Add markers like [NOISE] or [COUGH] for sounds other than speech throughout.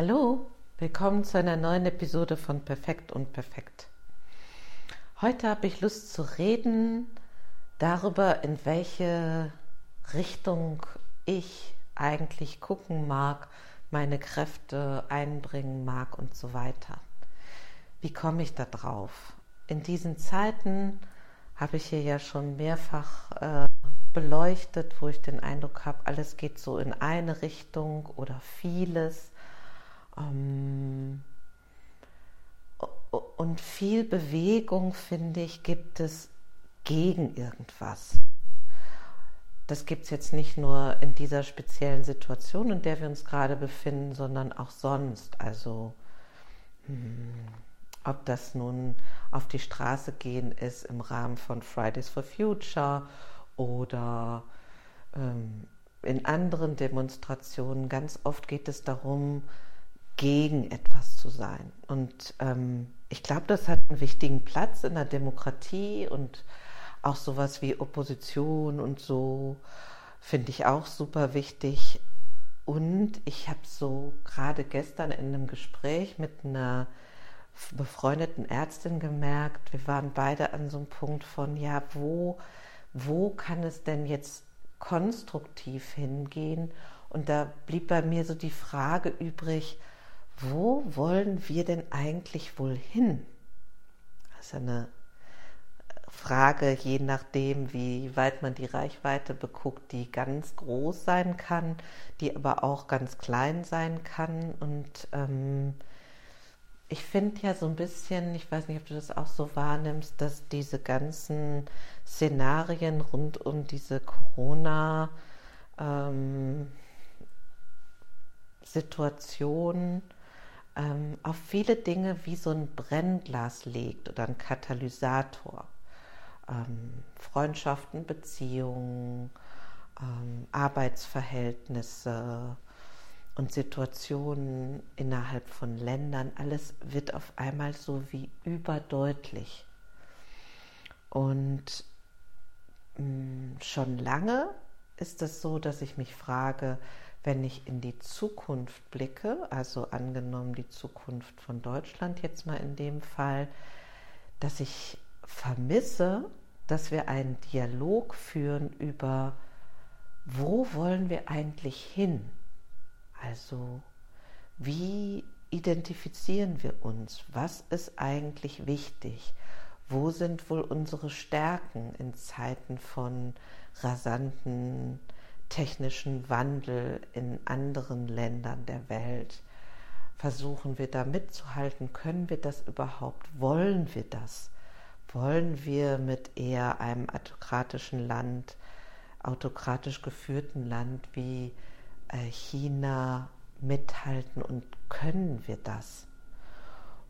Hallo, willkommen zu einer neuen Episode von Perfekt und Perfekt. Heute habe ich Lust zu reden darüber, in welche Richtung ich eigentlich gucken mag, meine Kräfte einbringen mag und so weiter. Wie komme ich da drauf? In diesen Zeiten habe ich hier ja schon mehrfach äh, beleuchtet, wo ich den Eindruck habe, alles geht so in eine Richtung oder vieles. Ähm, und viel Bewegung, finde ich, gibt es gegen irgendwas. Das gibt es jetzt nicht nur in dieser speziellen Situation, in der wir uns gerade befinden, sondern auch sonst. Also hm, ob das nun auf die Straße gehen ist im Rahmen von Fridays for Future oder ähm, in anderen Demonstrationen. Ganz oft geht es darum, gegen etwas zu sein. Und ähm, ich glaube, das hat einen wichtigen Platz in der Demokratie und auch sowas wie Opposition und so finde ich auch super wichtig. Und ich habe so gerade gestern in einem Gespräch mit einer befreundeten Ärztin gemerkt, wir waren beide an so einem Punkt von, ja, wo, wo kann es denn jetzt konstruktiv hingehen? Und da blieb bei mir so die Frage übrig, wo wollen wir denn eigentlich wohl hin? Das ist eine Frage, je nachdem, wie weit man die Reichweite beguckt, die ganz groß sein kann, die aber auch ganz klein sein kann. Und ähm, ich finde ja so ein bisschen, ich weiß nicht, ob du das auch so wahrnimmst, dass diese ganzen Szenarien rund um diese Corona ähm, ähm, auf viele Dinge wie so ein Brennglas legt oder ein Katalysator. Ähm, Freundschaften, Beziehungen, ähm, Arbeitsverhältnisse und Situationen innerhalb von Ländern, alles wird auf einmal so wie überdeutlich. Und mh, mm, schon lange ist es so, dass ich mich frage, wenn ich in die Zukunft blicke, also angenommen die Zukunft von Deutschland jetzt mal in dem Fall, dass ich vermisse, dass wir einen Dialog führen über, wo wollen wir eigentlich hin? Also, wie identifizieren wir uns? Was ist eigentlich wichtig? Wo sind wohl unsere Stärken in Zeiten von rasanten technischen Wandel in anderen Ländern der Welt? Versuchen wir da mitzuhalten? Können wir das überhaupt? Wollen wir das? Wollen wir mit eher einem autokratischen Land, autokratisch geführten Land wie äh, China mithalten und können wir das?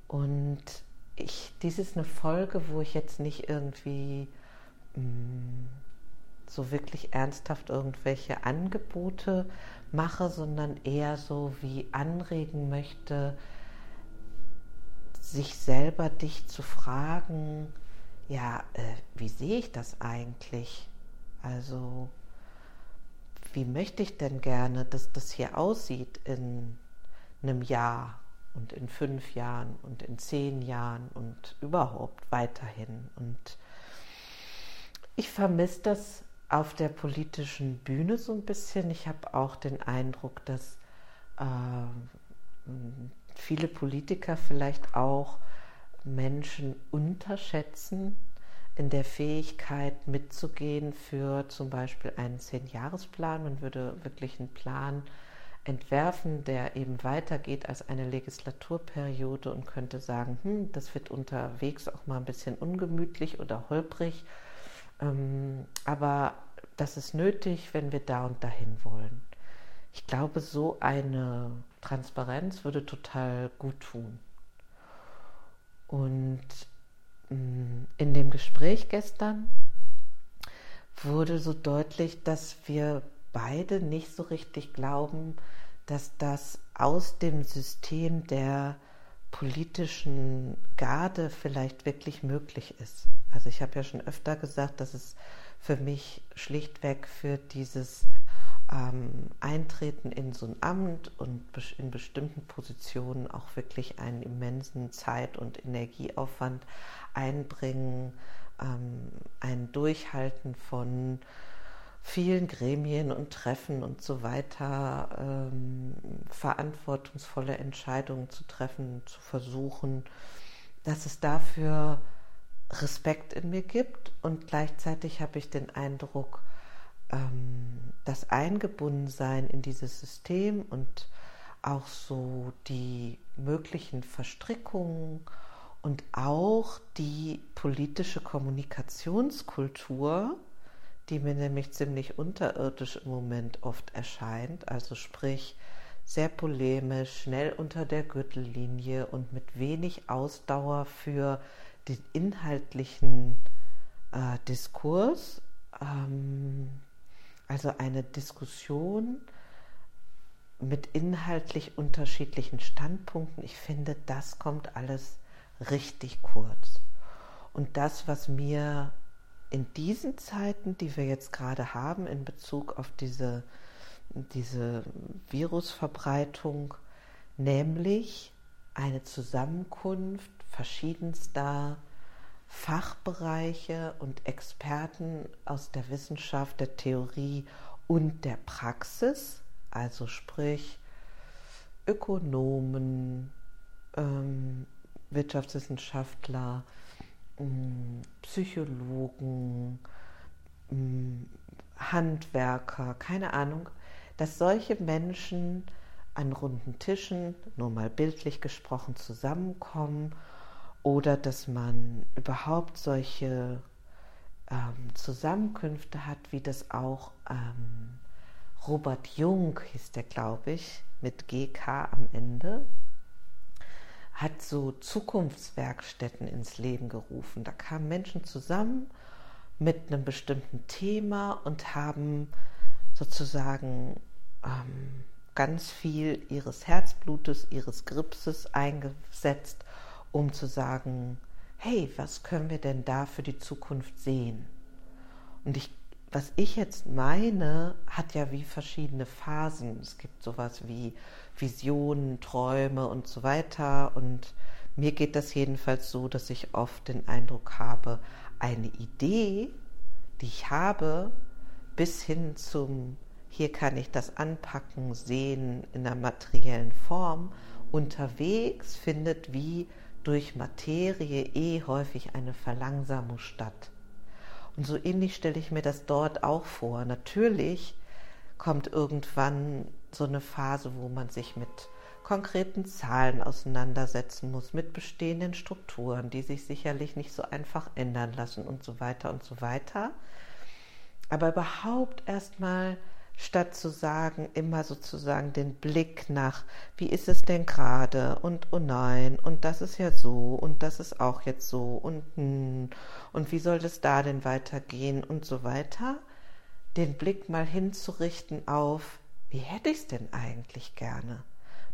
Und ich, dies ist eine Folge, wo ich jetzt nicht irgendwie mh, mm, so wirklich ernsthaft irgendwelche Angebote mache, sondern eher so wie anregen möchte, sich selber dich zu fragen, ja, äh, wie sehe ich das eigentlich? Also, wie möchte ich denn gerne, dass das hier aussieht in einem Jahr und in fünf Jahren und in zehn Jahren und überhaupt weiterhin? Und ich vermisse das auf der politischen Bühne so ein bisschen. Ich habe auch den Eindruck, dass äh, viele Politiker vielleicht auch Menschen unterschätzen in der Fähigkeit mitzugehen für zum Beispiel einen Zehn-Jahresplan. Man würde wirklich einen Plan entwerfen, der eben weitergeht als eine Legislaturperiode und könnte sagen, hm, das wird unterwegs auch mal ein bisschen ungemütlich oder holprig ähm, aber das ist nötig, wenn wir da und dahin wollen. Ich glaube, so eine Transparenz würde total gut tun. Und mm, in dem Gespräch gestern wurde so deutlich, dass wir beide nicht so richtig glauben, dass das aus dem System der politischen Garde vielleicht wirklich möglich ist. Also ich habe ja schon öfter gesagt, dass es für mich schlichtweg für dieses ähm, eintreten in so ein Amt und in bestimmten Positionen auch wirklich einen immensen Zeit- und Energieaufwand einbringen, ähm, ein Durchhalten von vielen Gremien und Treffen und so weiter, ähm, verantwortungsvolle Entscheidungen zu treffen, zu versuchen, dass es dafür Respekt in mir gibt. Und gleichzeitig habe ich den Eindruck, ähm, das Eingebundensein in dieses System und auch so die möglichen Verstrickungen und auch die politische Kommunikationskultur, die mir nämlich ziemlich unterirdisch im Moment oft erscheint, also sprich sehr polemisch, schnell unter der Gürtellinie und mit wenig Ausdauer für den inhaltlichen äh, Diskurs, ähm, also eine Diskussion mit inhaltlich unterschiedlichen Standpunkten. Ich finde, das kommt alles richtig kurz. Und das, was mir in diesen Zeiten, die wir jetzt gerade haben, in Bezug auf diese, diese Virusverbreitung, nämlich eine Zusammenkunft verschiedenster Fachbereiche und Experten aus der Wissenschaft, der Theorie und der Praxis, also sprich Ökonomen, ähm, Wirtschaftswissenschaftler, Psychologen, ähm, Handwerker, keine Ahnung, dass solche Menschen an runden Tischen, nur mal bildlich gesprochen, zusammenkommen oder dass man überhaupt solche ähm, Zusammenkünfte hat, wie das auch ähm, Robert Jung hieß der, glaube ich, mit GK am Ende, hat so Zukunftswerkstätten ins Leben gerufen. Da kamen Menschen zusammen mit einem bestimmten Thema und haben sozusagen ähm, ganz viel ihres Herzblutes, ihres Gripses eingesetzt, um zu sagen, hey, was können wir denn da für die Zukunft sehen? Und ich, was ich jetzt meine, hat ja wie verschiedene Phasen. Es gibt sowas wie Visionen, Träume und so weiter. Und mir geht das jedenfalls so, dass ich oft den Eindruck habe, eine Idee, die ich habe, bis hin zum hier kann ich das anpacken, sehen in der materiellen Form. Unterwegs findet wie durch Materie eh häufig eine Verlangsamung statt. Und so ähnlich stelle ich mir das dort auch vor. Natürlich kommt irgendwann so eine Phase, wo man sich mit konkreten Zahlen auseinandersetzen muss, mit bestehenden Strukturen, die sich sicherlich nicht so einfach ändern lassen und so weiter und so weiter. Aber überhaupt erstmal statt zu sagen, immer sozusagen den Blick nach, wie ist es denn gerade und oh nein und das ist ja so und das ist auch jetzt so und hm, und wie soll das da denn weitergehen und so weiter, den Blick mal hinzurichten auf, wie hätte ich es denn eigentlich gerne?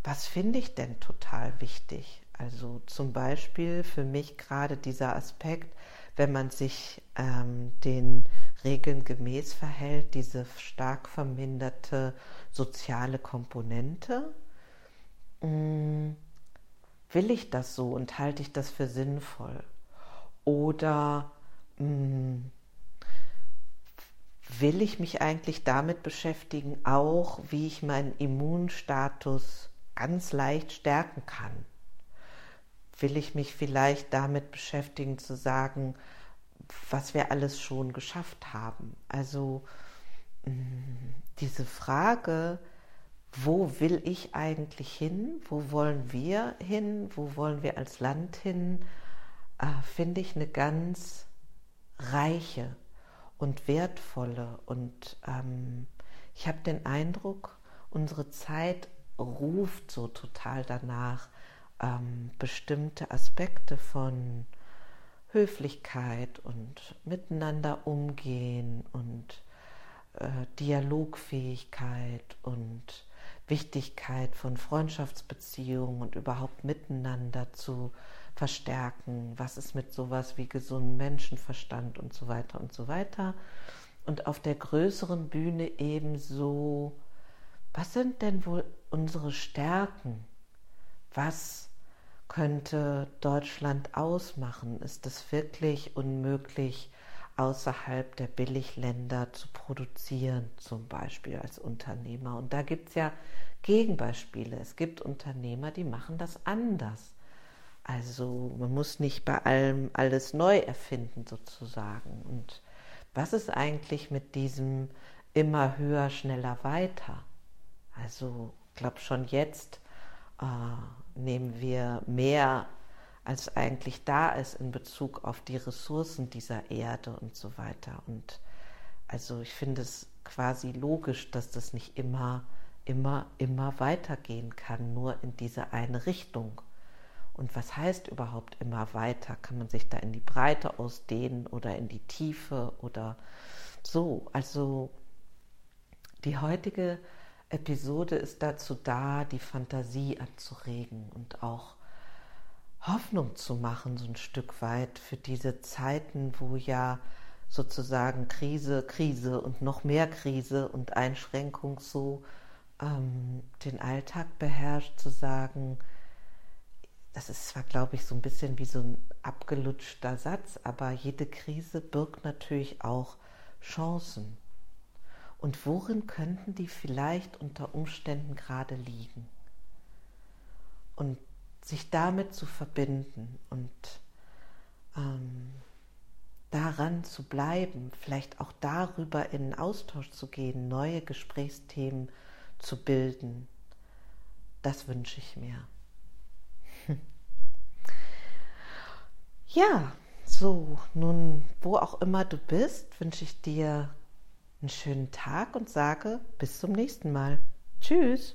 Was finde ich denn total wichtig? Also zum Beispiel für mich gerade dieser Aspekt, wenn man sich ähm, den Regeln gemäß verhält, diese stark verminderte soziale Komponente? Mm, will ich das so und halte ich das für sinnvoll? Oder mh, mm, will ich mich eigentlich damit beschäftigen, auch wie ich meinen Immunstatus ganz leicht stärken kann? Will ich mich vielleicht damit beschäftigen zu sagen, was wir alles schon geschafft haben. Also mm, diese Frage, wo will ich eigentlich hin, wo wollen wir hin, wo wollen wir als Land hin, äh, finde ich eine ganz reiche und wertvolle. Und ähm, ich habe den Eindruck, unsere Zeit ruft so total danach, ähm, bestimmte Aspekte von Höflichkeit und miteinander umgehen und äh, Dialogfähigkeit und Wichtigkeit von Freundschaftsbeziehungen und überhaupt miteinander zu verstärken. Was ist mit sowas wie gesundem Menschenverstand und so weiter und so weiter. und auf der größeren Bühne ebenso, was sind denn wohl unsere Stärken? Was könnte Deutschland ausmachen? Ist es wirklich unmöglich, außerhalb der Billigländer zu produzieren, zum Beispiel als Unternehmer? Und da gibt es ja Gegenbeispiele. Es gibt Unternehmer, die machen das anders. Also man muss nicht bei allem alles neu erfinden sozusagen. Und was ist eigentlich mit diesem immer höher, schneller, weiter? Also ich glaube schon jetzt äh, nehmen wir mehr, als eigentlich da ist in Bezug auf die Ressourcen dieser Erde und so weiter. Und also ich finde es quasi logisch, dass das nicht immer, immer, immer weitergehen kann, nur in diese eine Richtung. Und was heißt überhaupt immer weiter? Kann man sich da in die Breite ausdehnen oder in die Tiefe oder so? Also die heutige Episode ist dazu da, die Fantasie anzuregen und auch Hoffnung zu machen, so ein Stück weit für diese Zeiten, wo ja sozusagen Krise, Krise und noch mehr Krise und Einschränkung so ähm, den Alltag beherrscht, zu sagen, das ist zwar, glaube ich, so ein bisschen wie so ein abgelutschter Satz, aber jede Krise birgt natürlich auch Chancen. Und worin könnten die vielleicht unter Umständen gerade liegen? Und sich damit zu verbinden und ähm, daran zu bleiben, vielleicht auch darüber in Austausch zu gehen, neue Gesprächsthemen zu bilden, das wünsche ich mir. [LAUGHS] Ja, so, nun, wo auch immer du bist, wünsche ich dir einen schönen Tag und sage bis zum nächsten Mal. Tschüss.